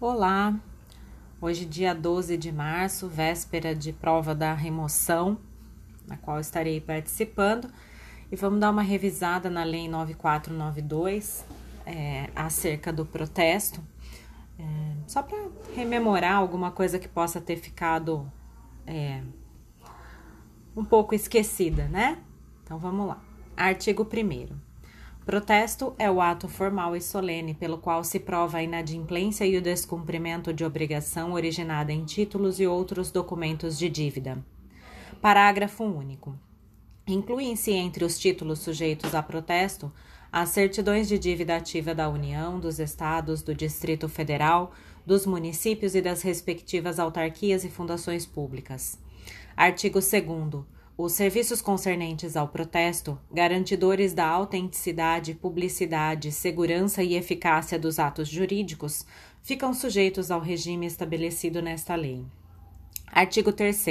Olá, hoje, dia 12 de março, véspera de prova da remoção, na qual estarei participando, e vamos dar uma revisada na Lei 9492 é, acerca do protesto, é, só para rememorar alguma coisa que possa ter ficado é, um pouco esquecida, né? Então vamos lá. Artigo 1. Protesto é o ato formal e solene pelo qual se prova a inadimplência e o descumprimento de obrigação originada em títulos e outros documentos de dívida. Parágrafo único. Incluem-se entre os títulos sujeitos a protesto as certidões de dívida ativa da União, dos Estados, do Distrito Federal, dos municípios e das respectivas autarquias e fundações públicas. Artigo 2 os serviços concernentes ao protesto, garantidores da autenticidade, publicidade, segurança e eficácia dos atos jurídicos, ficam sujeitos ao regime estabelecido nesta lei. Artigo 3.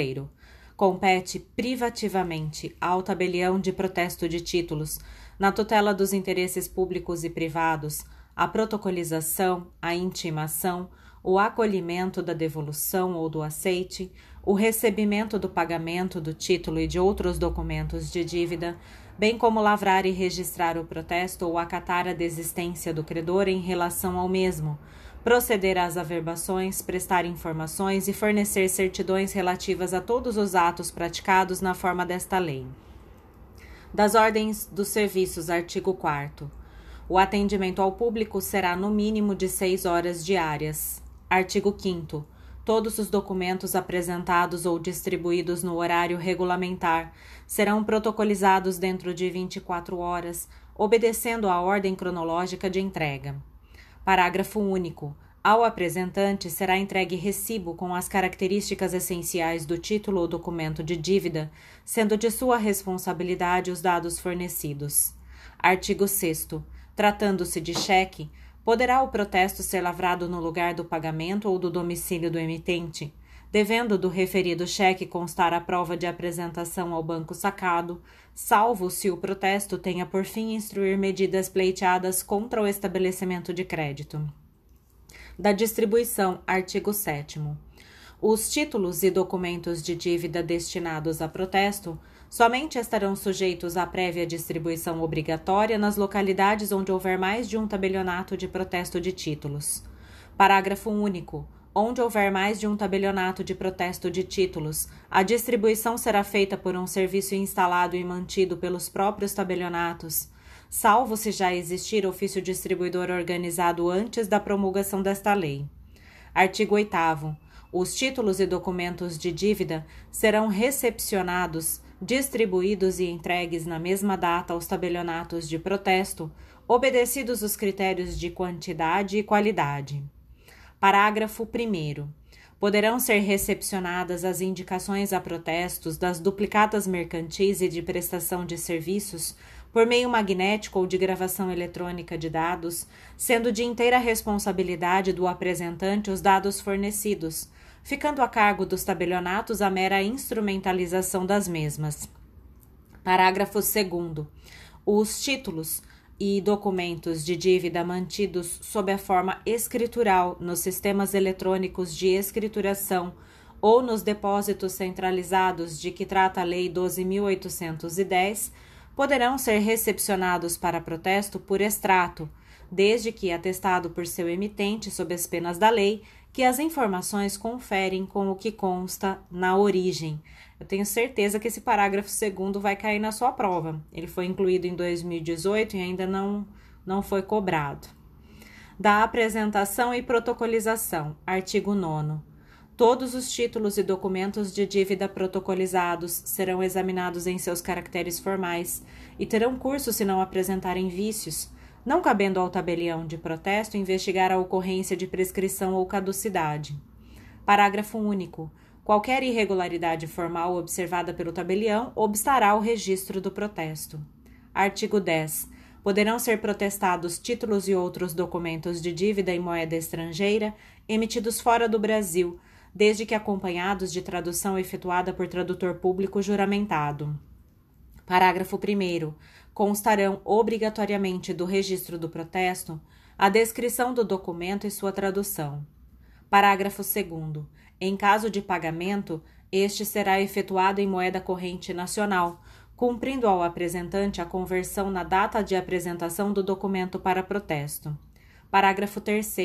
Compete privativamente ao tabelião de protesto de títulos, na tutela dos interesses públicos e privados, a protocolização, a intimação, o acolhimento da devolução ou do aceite, o recebimento do pagamento do título e de outros documentos de dívida, bem como lavrar e registrar o protesto ou acatar a desistência do credor em relação ao mesmo, proceder às averbações, prestar informações e fornecer certidões relativas a todos os atos praticados na forma desta lei. Das ordens dos serviços, artigo 4. O atendimento ao público será no mínimo de seis horas diárias. Artigo 5. Todos os documentos apresentados ou distribuídos no horário regulamentar serão protocolizados dentro de 24 horas, obedecendo à ordem cronológica de entrega. Parágrafo único. Ao apresentante será entregue recibo com as características essenciais do título ou documento de dívida, sendo de sua responsabilidade os dados fornecidos. Artigo 6. Tratando-se de cheque, Poderá o protesto ser lavrado no lugar do pagamento ou do domicílio do emitente, devendo do referido cheque constar a prova de apresentação ao banco sacado, salvo se o protesto tenha por fim instruir medidas pleiteadas contra o estabelecimento de crédito. Da distribuição, artigo 7. Os títulos e documentos de dívida destinados a protesto Somente estarão sujeitos à prévia distribuição obrigatória nas localidades onde houver mais de um tabelionato de protesto de títulos. Parágrafo único. Onde houver mais de um tabelionato de protesto de títulos, a distribuição será feita por um serviço instalado e mantido pelos próprios tabelionatos, salvo se já existir ofício distribuidor organizado antes da promulgação desta lei. Artigo 8. Os títulos e documentos de dívida serão recepcionados distribuídos e entregues na mesma data aos tabelionatos de protesto, obedecidos os critérios de quantidade e qualidade. Parágrafo 1. Poderão ser recepcionadas as indicações a protestos das duplicatas mercantis e de prestação de serviços por meio magnético ou de gravação eletrônica de dados, sendo de inteira responsabilidade do apresentante os dados fornecidos, ficando a cargo dos tabelionatos a mera instrumentalização das mesmas. Parágrafo 2. Os títulos e documentos de dívida mantidos sob a forma escritural nos sistemas eletrônicos de escrituração ou nos depósitos centralizados de que trata a Lei 12.810 poderão ser recepcionados para protesto por extrato, desde que atestado por seu emitente sob as penas da lei que as informações conferem com o que consta na origem. Eu tenho certeza que esse parágrafo segundo vai cair na sua prova. Ele foi incluído em 2018 e ainda não, não foi cobrado. Da apresentação e protocolização. Artigo 9. Todos os títulos e documentos de dívida protocolizados serão examinados em seus caracteres formais e terão curso se não apresentarem vícios não cabendo ao tabelião de protesto investigar a ocorrência de prescrição ou caducidade. Parágrafo único. Qualquer irregularidade formal observada pelo tabelião obstará o registro do protesto. Artigo 10. Poderão ser protestados títulos e outros documentos de dívida em moeda estrangeira emitidos fora do Brasil, desde que acompanhados de tradução efetuada por tradutor público juramentado. Parágrafo 1 constarão obrigatoriamente do registro do protesto a descrição do documento e sua tradução. Parágrafo 2. Em caso de pagamento, este será efetuado em moeda corrente nacional, cumprindo ao apresentante a conversão na data de apresentação do documento para protesto. Parágrafo 3.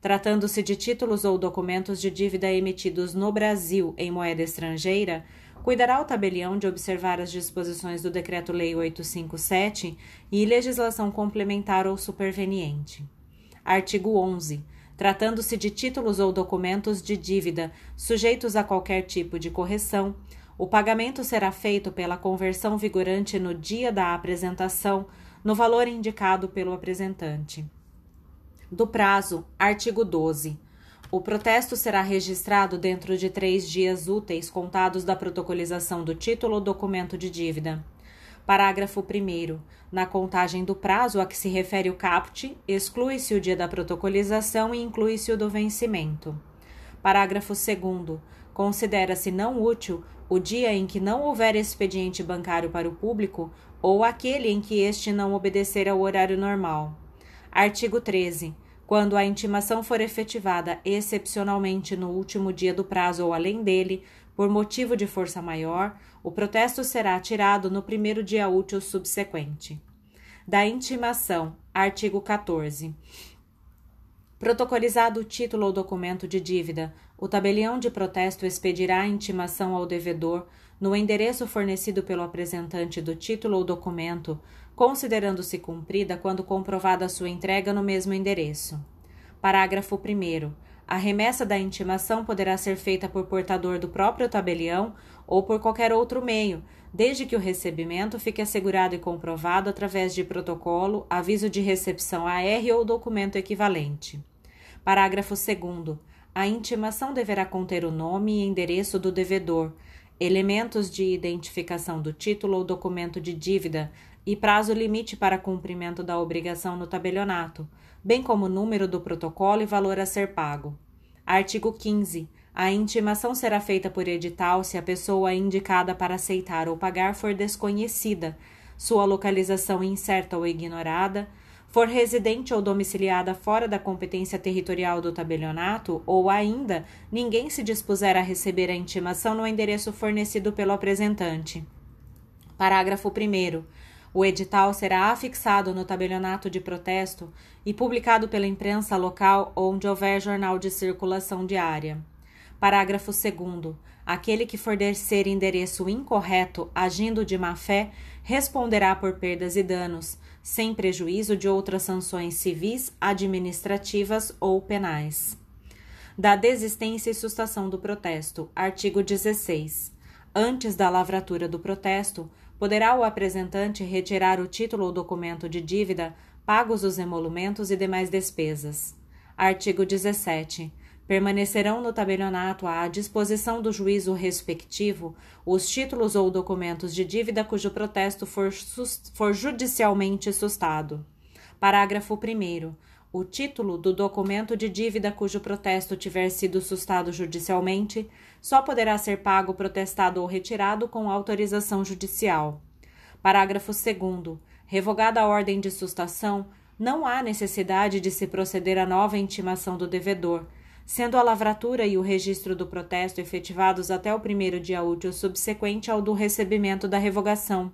Tratando-se de títulos ou documentos de dívida emitidos no Brasil em moeda estrangeira, cuidará o tabelião de observar as disposições do Decreto-Lei 857 e legislação complementar ou superveniente. Artigo 11. Tratando-se de títulos ou documentos de dívida sujeitos a qualquer tipo de correção, o pagamento será feito pela conversão vigorante no dia da apresentação, no valor indicado pelo apresentante. Do prazo, artigo 12. O protesto será registrado dentro de três dias úteis contados da protocolização do título ou documento de dívida. Parágrafo 1. Na contagem do prazo a que se refere o caput, exclui-se o dia da protocolização e inclui-se o do vencimento. Parágrafo 2. Considera-se não útil o dia em que não houver expediente bancário para o público ou aquele em que este não obedecer ao horário normal. Artigo 13. Quando a intimação for efetivada excepcionalmente no último dia do prazo ou além dele, por motivo de força maior, o protesto será tirado no primeiro dia útil subsequente. Da intimação, artigo 14. Protocolizado o título ou documento de dívida, o tabelião de protesto expedirá a intimação ao devedor no endereço fornecido pelo apresentante do título ou documento, considerando-se cumprida quando comprovada sua entrega no mesmo endereço. Parágrafo 1. A remessa da intimação poderá ser feita por portador do próprio tabelião ou por qualquer outro meio, desde que o recebimento fique assegurado e comprovado através de protocolo, aviso de recepção AR ou documento equivalente. Parágrafo 2. A intimação deverá conter o nome e endereço do devedor, elementos de identificação do título ou documento de dívida, e prazo limite para cumprimento da obrigação no tabelionato, bem como número do protocolo e valor a ser pago. Artigo 15. A intimação será feita por edital se a pessoa indicada para aceitar ou pagar for desconhecida, sua localização incerta ou ignorada, for residente ou domiciliada fora da competência territorial do tabelionato, ou ainda ninguém se dispuser a receber a intimação no endereço fornecido pelo apresentante. Parágrafo 1. O edital será afixado no tabelionato de protesto e publicado pela imprensa local onde houver jornal de circulação diária. Parágrafo 2. Aquele que fornecer endereço incorreto, agindo de má fé, responderá por perdas e danos, sem prejuízo de outras sanções civis, administrativas ou penais. Da desistência e sustação do protesto. Artigo 16. Antes da lavratura do protesto, poderá o apresentante retirar o título ou documento de dívida, pagos os emolumentos e demais despesas. Artigo 17. Permanecerão no tabelionato à disposição do juízo respectivo os títulos ou documentos de dívida cujo protesto for, for judicialmente sustado. Parágrafo 1. O título do documento de dívida cujo protesto tiver sido sustado judicialmente só poderá ser pago, protestado ou retirado com autorização judicial. Parágrafo 2. Revogada a ordem de sustação, não há necessidade de se proceder à nova intimação do devedor, sendo a lavratura e o registro do protesto efetivados até o primeiro dia útil subsequente ao do recebimento da revogação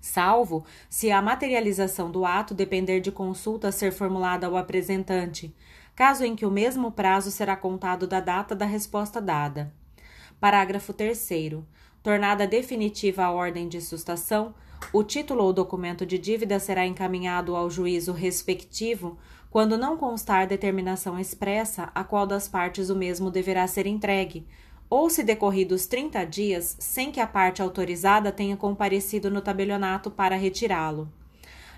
salvo se a materialização do ato depender de consulta ser formulada ao apresentante, caso em que o mesmo prazo será contado da data da resposta dada. Parágrafo 3. Tornada definitiva a ordem de sustação, o título ou documento de dívida será encaminhado ao juízo respectivo quando não constar determinação expressa a qual das partes o mesmo deverá ser entregue, ou se decorridos 30 dias sem que a parte autorizada tenha comparecido no tabelionato para retirá-lo.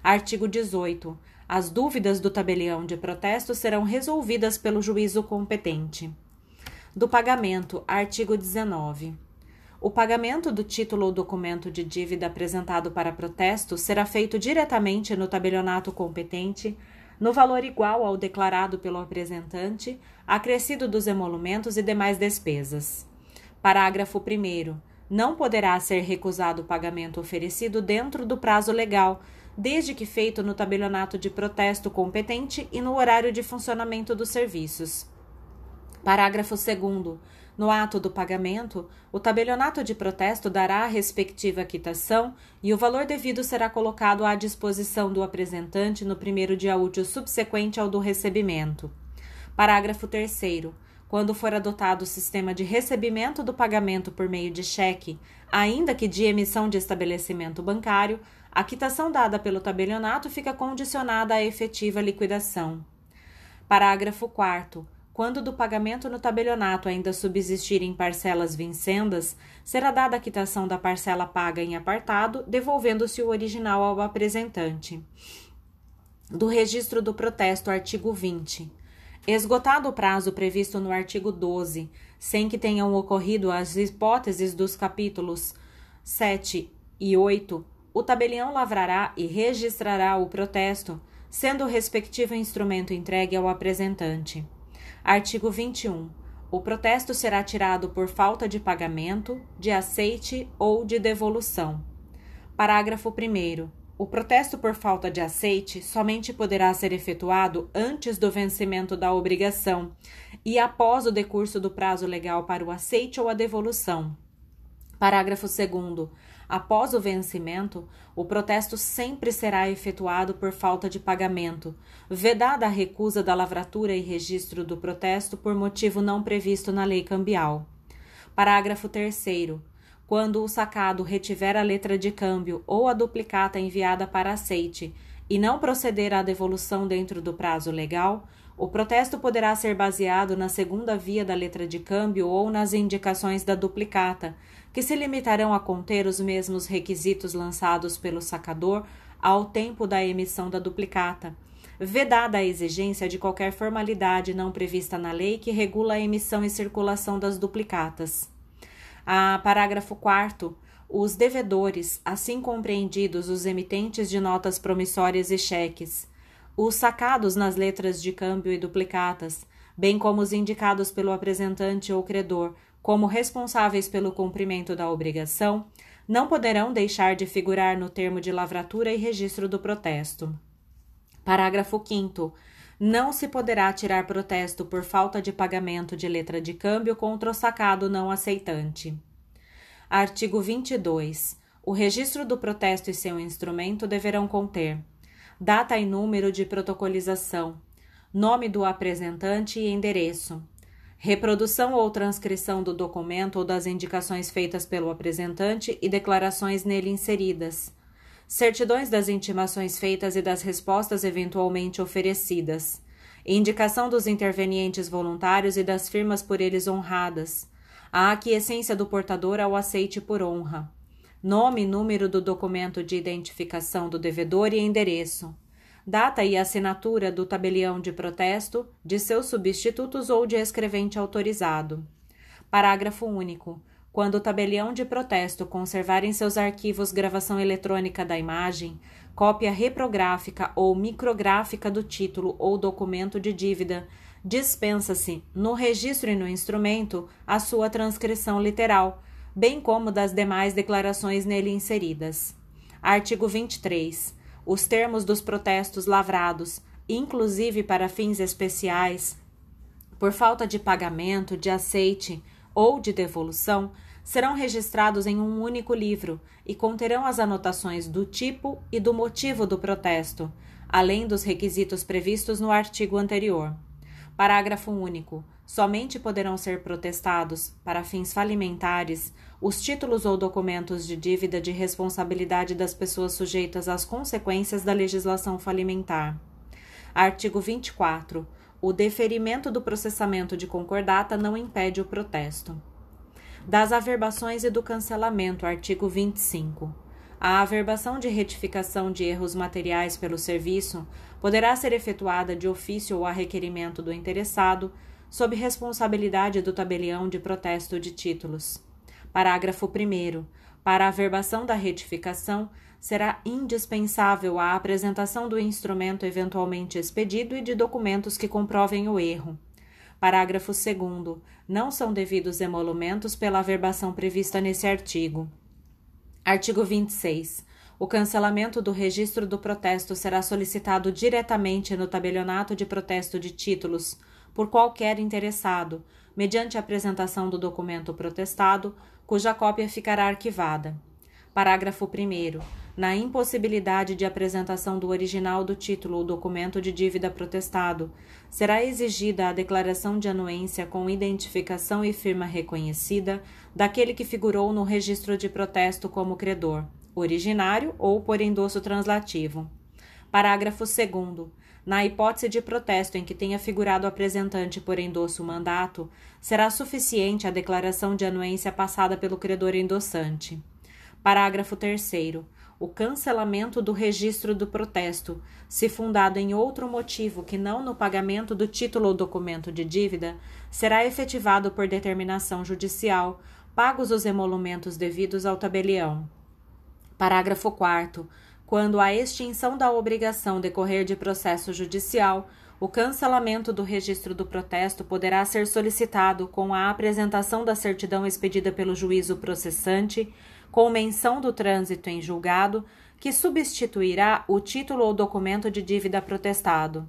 Artigo 18. As dúvidas do tabelião de protesto serão resolvidas pelo juízo competente. Do pagamento, artigo 19. O pagamento do título ou documento de dívida apresentado para protesto será feito diretamente no tabelionato competente no valor igual ao declarado pelo apresentante, acrescido dos emolumentos e demais despesas. Parágrafo 1. Não poderá ser recusado o pagamento oferecido dentro do prazo legal, desde que feito no tabelionato de protesto competente e no horário de funcionamento dos serviços. Parágrafo 2. No ato do pagamento, o tabelionato de protesto dará a respectiva quitação e o valor devido será colocado à disposição do apresentante no primeiro dia útil subsequente ao do recebimento. Parágrafo 3. Quando for adotado o sistema de recebimento do pagamento por meio de cheque, ainda que de emissão de estabelecimento bancário, a quitação dada pelo tabelionato fica condicionada à efetiva liquidação. Parágrafo 4 quando do pagamento no tabelionato ainda subsistirem parcelas vincendas, será dada a quitação da parcela paga em apartado, devolvendo-se o original ao apresentante. Do registro do protesto, artigo 20. Esgotado o prazo previsto no artigo 12, sem que tenham ocorrido as hipóteses dos capítulos 7 e 8, o tabelião lavrará e registrará o protesto, sendo o respectivo instrumento entregue ao apresentante. Artigo 21. O protesto será tirado por falta de pagamento, de aceite ou de devolução. Parágrafo 1. O protesto por falta de aceite somente poderá ser efetuado antes do vencimento da obrigação e após o decurso do prazo legal para o aceite ou a devolução. Parágrafo 2. Após o vencimento, o protesto sempre será efetuado por falta de pagamento, vedada a recusa da lavratura e registro do protesto por motivo não previsto na lei cambial. Parágrafo 3. Quando o sacado retiver a letra de câmbio ou a duplicata enviada para aceite e não proceder à devolução dentro do prazo legal, o protesto poderá ser baseado na segunda via da letra de câmbio ou nas indicações da duplicata, que se limitarão a conter os mesmos requisitos lançados pelo sacador ao tempo da emissão da duplicata, vedada a exigência de qualquer formalidade não prevista na lei que regula a emissão e circulação das duplicatas. A parágrafo 4 os devedores, assim compreendidos os emitentes de notas promissórias e cheques, os sacados nas letras de câmbio e duplicatas, bem como os indicados pelo apresentante ou credor, como responsáveis pelo cumprimento da obrigação, não poderão deixar de figurar no termo de lavratura e registro do protesto. Parágrafo 5. Não se poderá tirar protesto por falta de pagamento de letra de câmbio contra o sacado não aceitante. Artigo 22. O registro do protesto e seu instrumento deverão conter data e número de protocolização, nome do apresentante e endereço, reprodução ou transcrição do documento ou das indicações feitas pelo apresentante e declarações nele inseridas, certidões das intimações feitas e das respostas eventualmente oferecidas, indicação dos intervenientes voluntários e das firmas por eles honradas, a aquiescência do portador ao aceite por honra, nome e número do documento de identificação do devedor e endereço data e assinatura do tabelião de protesto, de seus substitutos ou de escrevente autorizado. Parágrafo único. Quando o tabelião de protesto conservar em seus arquivos gravação eletrônica da imagem, cópia reprográfica ou micrográfica do título ou documento de dívida, dispensa-se, no registro e no instrumento, a sua transcrição literal, bem como das demais declarações nele inseridas. Artigo 23 os termos dos protestos lavrados, inclusive para fins especiais, por falta de pagamento, de aceite ou de devolução, serão registrados em um único livro e conterão as anotações do tipo e do motivo do protesto, além dos requisitos previstos no artigo anterior. Parágrafo único. Somente poderão ser protestados, para fins falimentares, os títulos ou documentos de dívida de responsabilidade das pessoas sujeitas às consequências da legislação falimentar. Artigo 24. O deferimento do processamento de concordata não impede o protesto. Das averbações e do cancelamento, artigo 25. A averbação de retificação de erros materiais pelo serviço poderá ser efetuada de ofício ou a requerimento do interessado, sob responsabilidade do tabelião de protesto de títulos. Parágrafo 1. Para a averbação da retificação, será indispensável a apresentação do instrumento eventualmente expedido e de documentos que comprovem o erro. Parágrafo 2. Não são devidos emolumentos pela averbação prevista nesse artigo. Artigo 26. O cancelamento do registro do protesto será solicitado diretamente no tabelionato de protesto de títulos por qualquer interessado, mediante a apresentação do documento protestado, cuja cópia ficará arquivada. Parágrafo 1. Na impossibilidade de apresentação do original do título ou documento de dívida protestado, será exigida a declaração de anuência com identificação e firma reconhecida daquele que figurou no registro de protesto como credor, originário ou por endosso translativo. Parágrafo 2. Na hipótese de protesto em que tenha figurado o apresentante por endosso mandato, será suficiente a declaração de anuência passada pelo credor endossante. Parágrafo 3. O cancelamento do registro do protesto, se fundado em outro motivo que não no pagamento do título ou documento de dívida, será efetivado por determinação judicial, pagos os emolumentos devidos ao tabelião. Parágrafo 4 quando a extinção da obrigação decorrer de processo judicial, o cancelamento do registro do protesto poderá ser solicitado com a apresentação da certidão expedida pelo juízo processante, com menção do trânsito em julgado, que substituirá o título ou documento de dívida protestado.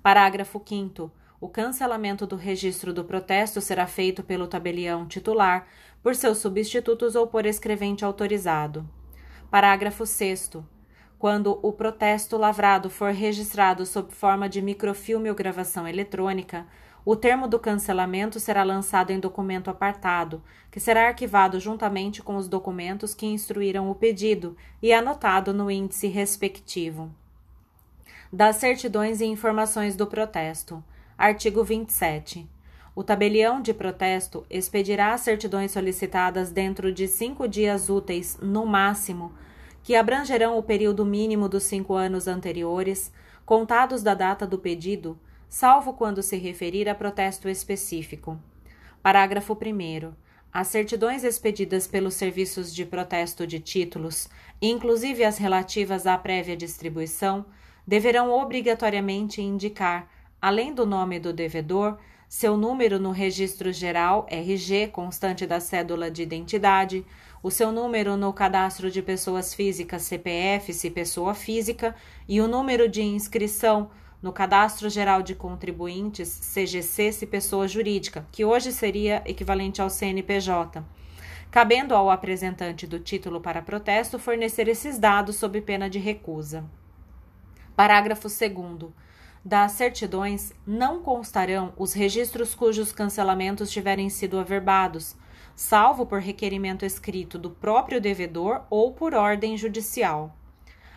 Parágrafo 5. O cancelamento do registro do protesto será feito pelo tabelião titular, por seus substitutos ou por escrevente autorizado. Parágrafo 6. Quando o protesto lavrado for registrado sob forma de microfilme ou gravação eletrônica, o termo do cancelamento será lançado em documento apartado, que será arquivado juntamente com os documentos que instruíram o pedido e anotado no índice respectivo. Das certidões e informações do protesto. Artigo 27. O tabelião de protesto expedirá as certidões solicitadas dentro de cinco dias úteis, no máximo, que abrangerão o período mínimo dos cinco anos anteriores, contados da data do pedido, salvo quando se referir a protesto específico. Parágrafo 1. As certidões expedidas pelos serviços de protesto de títulos, inclusive as relativas à prévia distribuição, deverão obrigatoriamente indicar, além do nome do devedor, seu número no Registro Geral RG constante da cédula de identidade, o seu número no Cadastro de Pessoas Físicas CPF, se pessoa física, e o número de inscrição no Cadastro Geral de Contribuintes CGC, se pessoa jurídica, que hoje seria equivalente ao CNPJ. Cabendo ao apresentante do título para protesto fornecer esses dados sob pena de recusa. Parágrafo 2 das certidões não constarão os registros cujos cancelamentos tiverem sido averbados, salvo por requerimento escrito do próprio devedor ou por ordem judicial.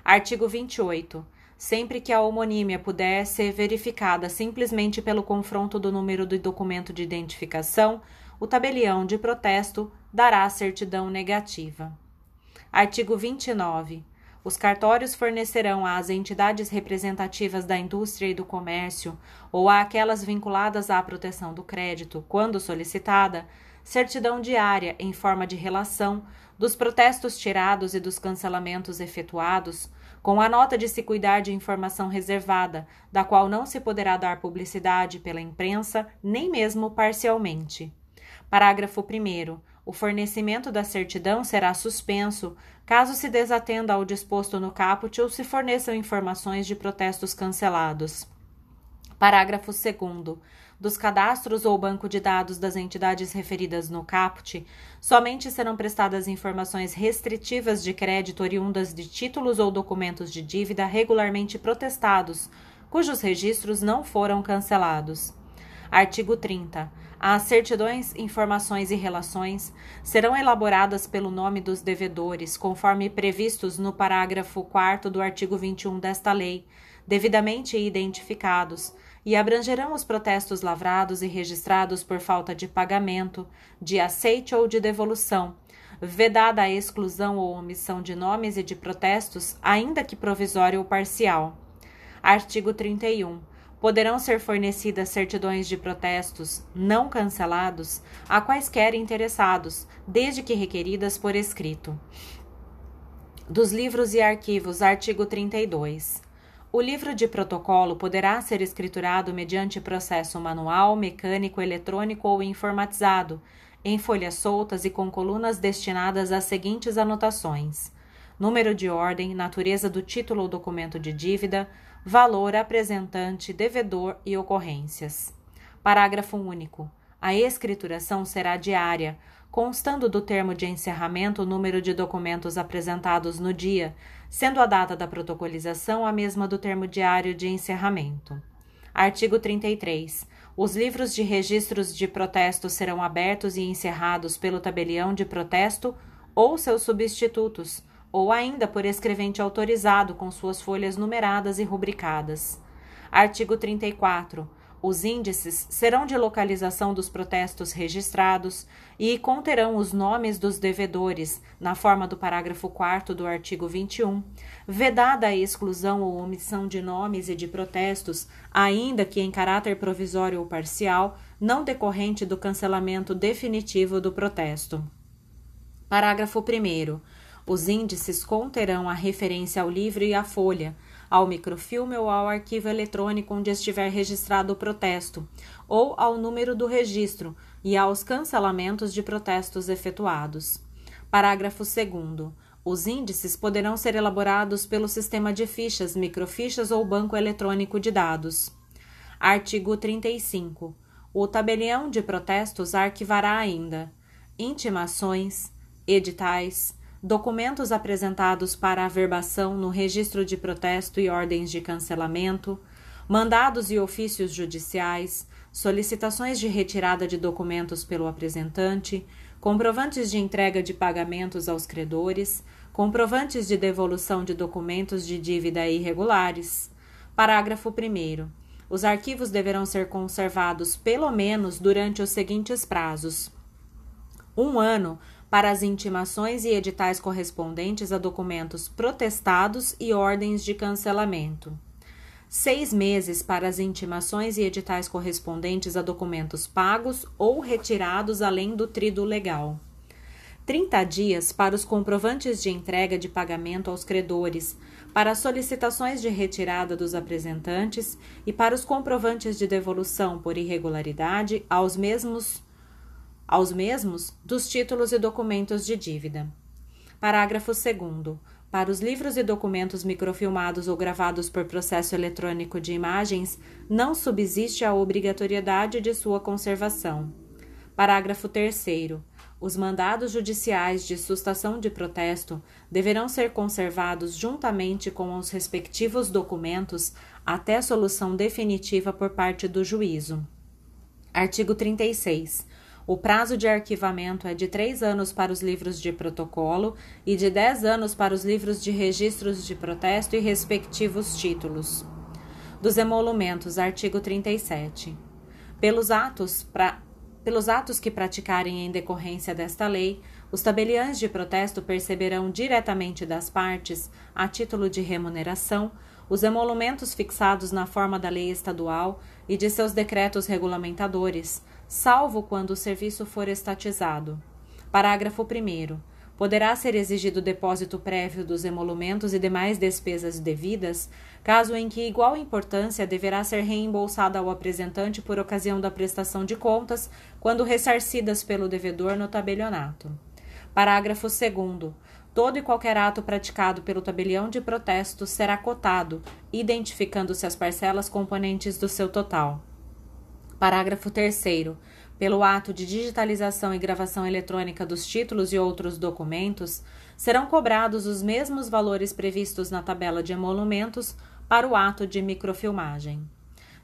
Artigo 28. Sempre que a homonímia puder ser verificada simplesmente pelo confronto do número do documento de identificação, o tabelião de protesto dará certidão negativa. Artigo 29. Os cartórios fornecerão às entidades representativas da indústria e do comércio ou àquelas vinculadas à proteção do crédito, quando solicitada, certidão diária em forma de relação dos protestos tirados e dos cancelamentos efetuados, com a nota de se cuidar de informação reservada, da qual não se poderá dar publicidade pela imprensa, nem mesmo parcialmente. Parágrafo 1. O fornecimento da certidão será suspenso caso se desatenda ao disposto no caput ou se forneçam informações de protestos cancelados. Parágrafo 2 dos cadastros ou banco de dados das entidades referidas no caput, somente serão prestadas informações restritivas de crédito oriundas de títulos ou documentos de dívida regularmente protestados, cujos registros não foram cancelados. Artigo 30. As certidões, informações e relações serão elaboradas pelo nome dos devedores, conforme previstos no parágrafo 4 do artigo 21 desta lei, devidamente identificados e abrangerão os protestos lavrados e registrados por falta de pagamento, de aceite ou de devolução, vedada a exclusão ou omissão de nomes e de protestos, ainda que provisório ou parcial. Artigo 31. Poderão ser fornecidas certidões de protestos não cancelados a quaisquer interessados, desde que requeridas por escrito. Dos livros e arquivos, artigo 32. O livro de protocolo poderá ser escriturado mediante processo manual, mecânico, eletrônico ou informatizado, em folhas soltas e com colunas destinadas às seguintes anotações: número de ordem, natureza do título ou documento de dívida, valor, apresentante, devedor e ocorrências. Parágrafo único. A escrituração será diária, constando do termo de encerramento o número de documentos apresentados no dia, sendo a data da protocolização a mesma do termo diário de encerramento. Artigo 33. Os livros de registros de protesto serão abertos e encerrados pelo tabelião de protesto ou seus substitutos, ou ainda por escrevente autorizado com suas folhas numeradas e rubricadas. Artigo 34. Os índices serão de localização dos protestos registrados e conterão os nomes dos devedores, na forma do parágrafo 4 do artigo 21, vedada a exclusão ou omissão de nomes e de protestos, ainda que em caráter provisório ou parcial, não decorrente do cancelamento definitivo do protesto. Parágrafo 1. Os índices conterão a referência ao livro e à folha ao microfilme ou ao arquivo eletrônico onde estiver registrado o protesto, ou ao número do registro e aos cancelamentos de protestos efetuados. Parágrafo 2. Os índices poderão ser elaborados pelo sistema de fichas, microfichas ou banco eletrônico de dados. Artigo 35. O tabelião de protestos arquivará ainda intimações, editais, documentos apresentados para averbação no registro de protesto e ordens de cancelamento, mandados e ofícios judiciais, solicitações de retirada de documentos pelo apresentante, comprovantes de entrega de pagamentos aos credores, comprovantes de devolução de documentos de dívida irregulares. Parágrafo 1. Os arquivos deverão ser conservados pelo menos durante os seguintes prazos: um ano para as intimações e editais correspondentes a documentos protestados e ordens de cancelamento. Seis meses para as intimações e editais correspondentes a documentos pagos ou retirados além do trido legal. 30 dias para os comprovantes de entrega de pagamento aos credores, para as solicitações de retirada dos apresentantes e para os comprovantes de devolução por irregularidade aos mesmos aos mesmos dos títulos e documentos de dívida. Parágrafo 2. Para os livros e documentos microfilmados ou gravados por processo eletrônico de imagens, não subsiste a obrigatoriedade de sua conservação. Parágrafo 3. Os mandados judiciais de sustação de protesto deverão ser conservados juntamente com os respectivos documentos até solução definitiva por parte do juízo. Artigo 36. O prazo de arquivamento é de três anos para os livros de protocolo e de dez anos para os livros de registros de protesto e respectivos títulos. Dos emolumentos, artigo 37. Pelos atos, pra, pelos atos que praticarem em decorrência desta lei, os tabeliães de protesto perceberão diretamente das partes, a título de remuneração, os emolumentos fixados na forma da lei estadual e de seus decretos regulamentadores, salvo quando o serviço for estatizado. Parágrafo 1. Poderá ser exigido depósito prévio dos emolumentos e demais despesas devidas, caso em que igual importância deverá ser reembolsada ao apresentante por ocasião da prestação de contas, quando ressarcidas pelo devedor no tabelionato. Parágrafo 2. Todo e qualquer ato praticado pelo tabelião de protesto será cotado, identificando-se as parcelas componentes do seu total. Parágrafo 3. Pelo ato de digitalização e gravação eletrônica dos títulos e outros documentos, serão cobrados os mesmos valores previstos na tabela de emolumentos para o ato de microfilmagem.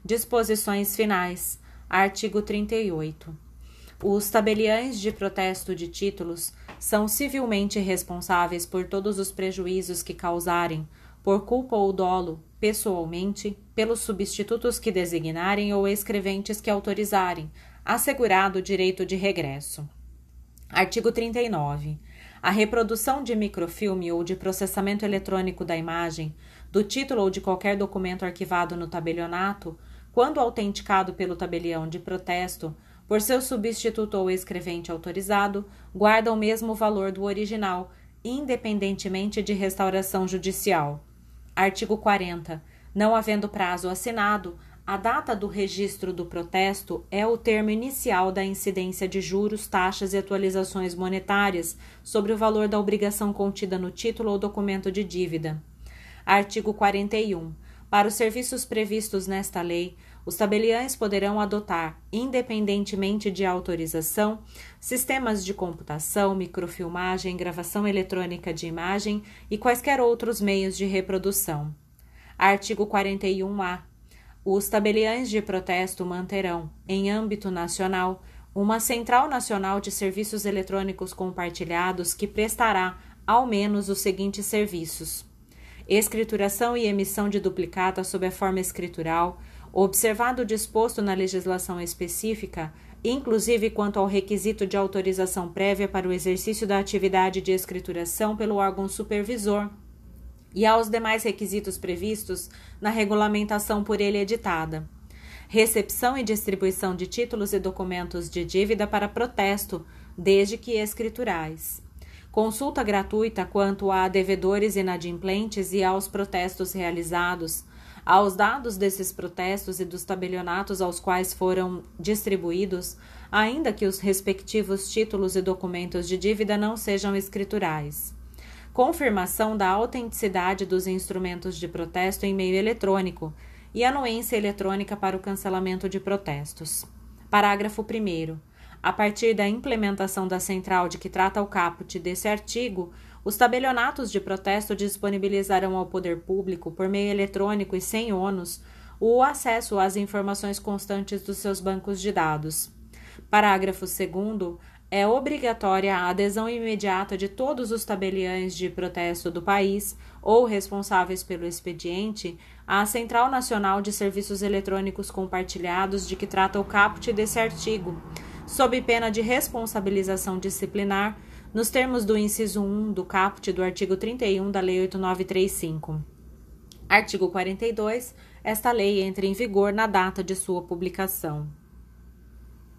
Disposições finais. Artigo 38. Os tabeliães de protesto de títulos são civilmente responsáveis por todos os prejuízos que causarem, por culpa ou dolo, pessoalmente, pelos substitutos que designarem ou escreventes que autorizarem, assegurado o direito de regresso. Artigo 39. A reprodução de microfilme ou de processamento eletrônico da imagem, do título ou de qualquer documento arquivado no tabelionato, quando autenticado pelo tabelião de protesto, por seu substituto ou escrevente autorizado, guarda o mesmo valor do original, independentemente de restauração judicial. Artigo 40. Não havendo prazo assinado, a data do registro do protesto é o termo inicial da incidência de juros, taxas e atualizações monetárias sobre o valor da obrigação contida no título ou documento de dívida. Artigo 41. Para os serviços previstos nesta lei, Os tabeliães poderão adotar, independentemente de autorização, sistemas de computação, microfilmagem, gravação eletrônica de imagem e quaisquer outros meios de reprodução. Artigo 41-A. Os tabeliães de protesto manterão, em âmbito nacional, uma Central Nacional de Serviços Eletrônicos Compartilhados que prestará, ao menos, os seguintes serviços: escrituração e emissão de duplicata sob a forma escritural observado o disposto na legislação específica, inclusive quanto ao requisito de autorização prévia para o exercício da atividade de escrituração pelo órgão supervisor e aos demais requisitos previstos na regulamentação por ele editada. Recepção e distribuição de títulos e documentos de dívida para protesto, desde que escriturais. Consulta gratuita quanto a devedores inadimplentes e aos protestos realizados, aos dados desses protestos e dos tabelionatos aos quais foram distribuídos, ainda que os respectivos títulos e documentos de dívida não sejam escriturais. Confirmação da autenticidade dos instrumentos de protesto em meio eletrônico e anuência eletrônica para o cancelamento de protestos. Parágrafo 1. A partir da implementação da central de que trata o caput desse artigo, os tabelionatos de protesto disponibilizarão ao poder público, por meio eletrônico e sem ônus, o acesso às informações constantes dos seus bancos de dados. Parágrafo 2. É obrigatória a adesão imediata de todos os tabeliães de protesto do país ou responsáveis pelo expediente à Central Nacional de Serviços Eletrônicos Compartilhados de que trata o caput desse artigo, sob pena de responsabilização disciplinar nos termos do inciso 1 do caput do artigo 31 da Lei 8935. Artigo 42. Esta lei entra em vigor na data de sua publicação.